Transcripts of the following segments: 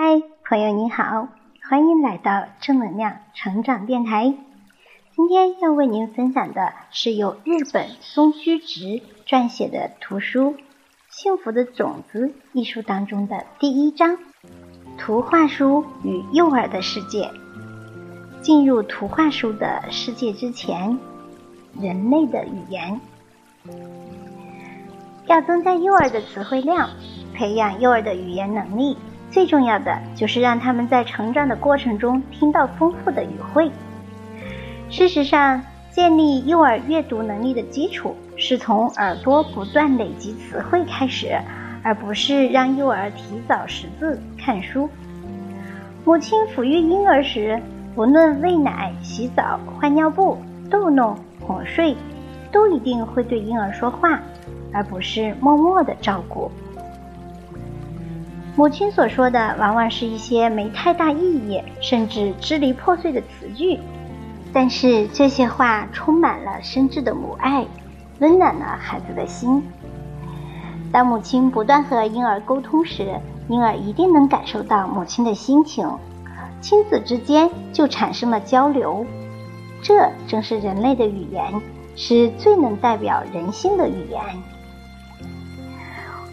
嗨，朋友你好，欢迎来到正能量成长电台。今天要为您分享的是由日本松居直撰写的图书《幸福的种子》一书当中的第一章：图画书与幼儿的世界。进入图画书的世界之前，人类的语言要增加幼儿的词汇量，培养幼儿的语言能力。最重要的就是让他们在成长的过程中听到丰富的语汇。事实上，建立幼儿阅读能力的基础是从耳朵不断累积词汇开始，而不是让幼儿提早识字、看书。母亲抚育婴儿时，不论喂奶、洗澡、换尿布、逗弄、哄睡，都一定会对婴儿说话，而不是默默的照顾。母亲所说的往往是一些没太大意义，甚至支离破碎的词句，但是这些话充满了深挚的母爱，温暖了孩子的心。当母亲不断和婴儿沟通时，婴儿一定能感受到母亲的心情，亲子之间就产生了交流。这正是人类的语言，是最能代表人性的语言。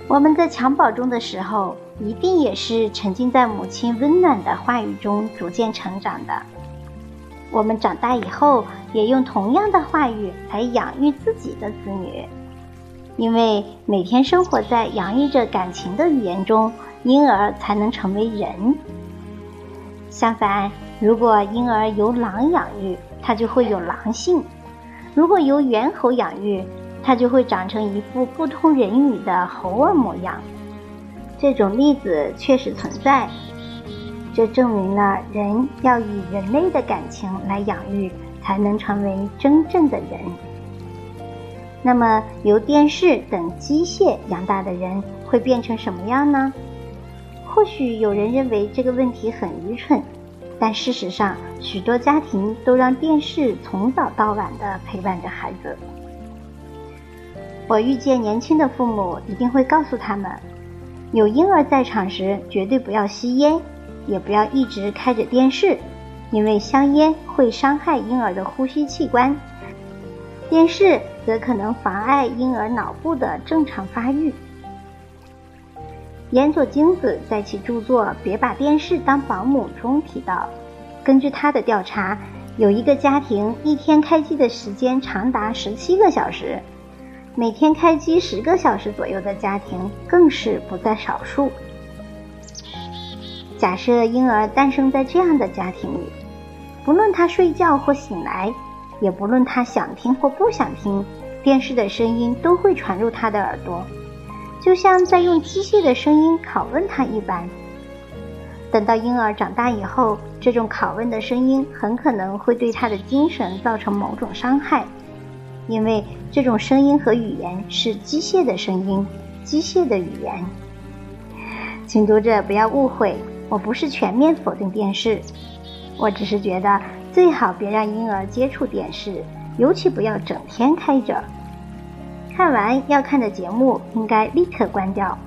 我们在襁褓中的时候。一定也是沉浸在母亲温暖的话语中逐渐成长的。我们长大以后，也用同样的话语来养育自己的子女，因为每天生活在洋溢着感情的语言中，婴儿才能成为人。相反，如果婴儿由狼养育，他就会有狼性；如果由猿猴养育，他就会长成一副不通人语的猴儿模样。这种例子确实存在，这证明了人要以人类的感情来养育，才能成为真正的人。那么，由电视等机械养大的人会变成什么样呢？或许有人认为这个问题很愚蠢，但事实上，许多家庭都让电视从早到晚地陪伴着孩子。我遇见年轻的父母，一定会告诉他们。有婴儿在场时，绝对不要吸烟，也不要一直开着电视，因为香烟会伤害婴儿的呼吸器官，电视则可能妨碍婴儿脑部的正常发育。岩佐京子在其著作《别把电视当保姆》中提到，根据他的调查，有一个家庭一天开机的时间长达十七个小时。每天开机十个小时左右的家庭更是不在少数。假设婴儿诞生在这样的家庭里，不论他睡觉或醒来，也不论他想听或不想听，电视的声音都会传入他的耳朵，就像在用机械的声音拷问他一般。等到婴儿长大以后，这种拷问的声音很可能会对他的精神造成某种伤害。因为这种声音和语言是机械的声音，机械的语言。请读者不要误会，我不是全面否定电视，我只是觉得最好别让婴儿接触电视，尤其不要整天开着。看完要看的节目应该立刻关掉，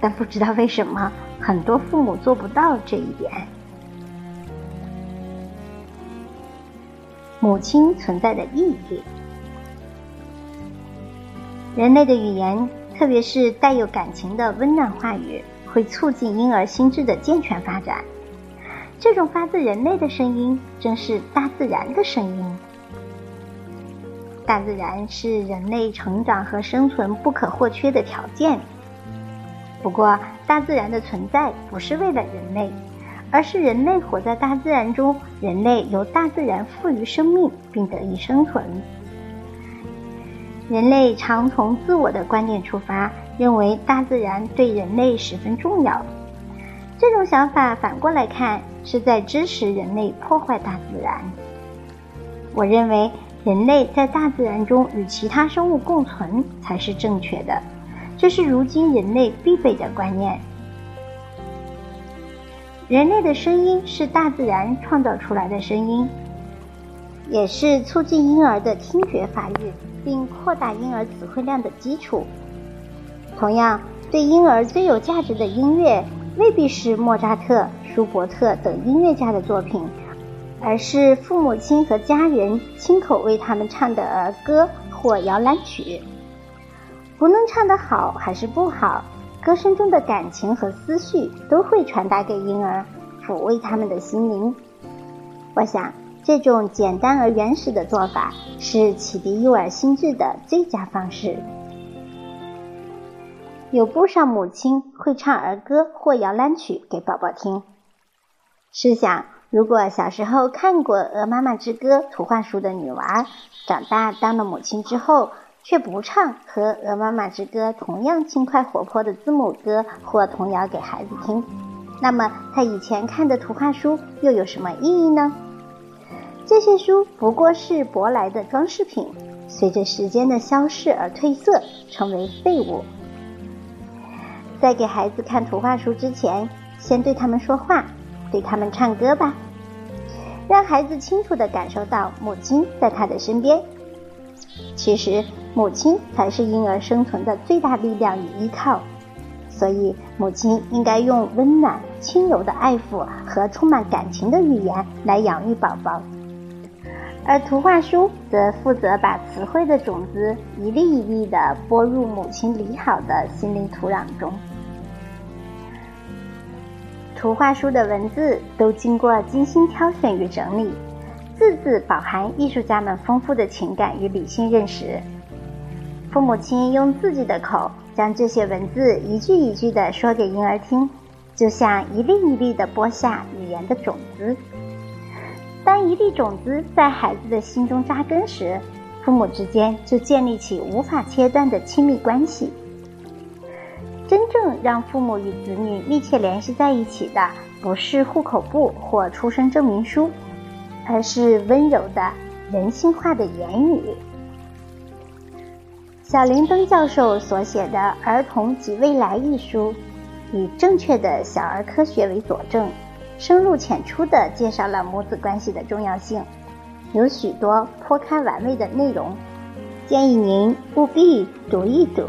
但不知道为什么很多父母做不到这一点。母亲存在的意义。人类的语言，特别是带有感情的温暖话语，会促进婴儿心智的健全发展。这种发自人类的声音，正是大自然的声音。大自然是人类成长和生存不可或缺的条件。不过，大自然的存在不是为了人类，而是人类活在大自然中，人类由大自然赋予生命，并得以生存。人类常从自我的观点出发，认为大自然对人类十分重要。这种想法反过来看，是在支持人类破坏大自然。我认为，人类在大自然中与其他生物共存才是正确的，这是如今人类必备的观念。人类的声音是大自然创造出来的声音，也是促进婴儿的听觉发育。并扩大婴儿词汇量的基础。同样，对婴儿最有价值的音乐，未必是莫扎特、舒伯特等音乐家的作品，而是父母亲和家人亲口为他们唱的儿歌或摇篮曲。不论唱得好还是不好，歌声中的感情和思绪都会传达给婴儿，抚慰他们的心灵。我想，这种简单而原始的做法是启迪幼儿心智的最佳方式。有不少母亲会唱儿歌或摇篮曲给宝宝听。试想，如果小时候看过《鹅妈妈之歌》图画书的女娃，长大当了母亲之后，却不唱和《鹅妈妈之歌》同样轻快活泼的字母歌或童谣给孩子听，那么她以前看的图画书又有什么意义呢？这些书不过是舶来的装饰品，随着时间的消逝而褪色，成为废物。在给孩子看图画书之前，先对他们说话，对他们唱歌吧，让孩子清楚地感受到母亲在他的身边。其实，母亲才是婴儿生存的最大力量与依靠，所以母亲应该用温暖、轻柔的爱抚和充满感情的语言来养育宝宝，而图画书则负责把词汇的种子一粒一粒地播入母亲理好的心灵土壤中。图画书的文字都经过精心挑选与整理，字字饱含艺术家们丰富的情感与理性认识。父母亲用自己的口将这些文字一句一句地说给婴儿听，就像一粒一粒地播下语言的种子。一粒种子在孩子的心中扎根时，父母之间就建立起无法切断的亲密关系。真正让父母与子女密切联系在一起的，不是户口簿或出生证明书，而是温柔的人性化的言语。小林登教授所写的《儿童及未来》一书，以正确的小儿科学为佐证，深入浅出地介绍了母子关系的重要性，有许多颇堪玩味的内容，建议您务必读一读。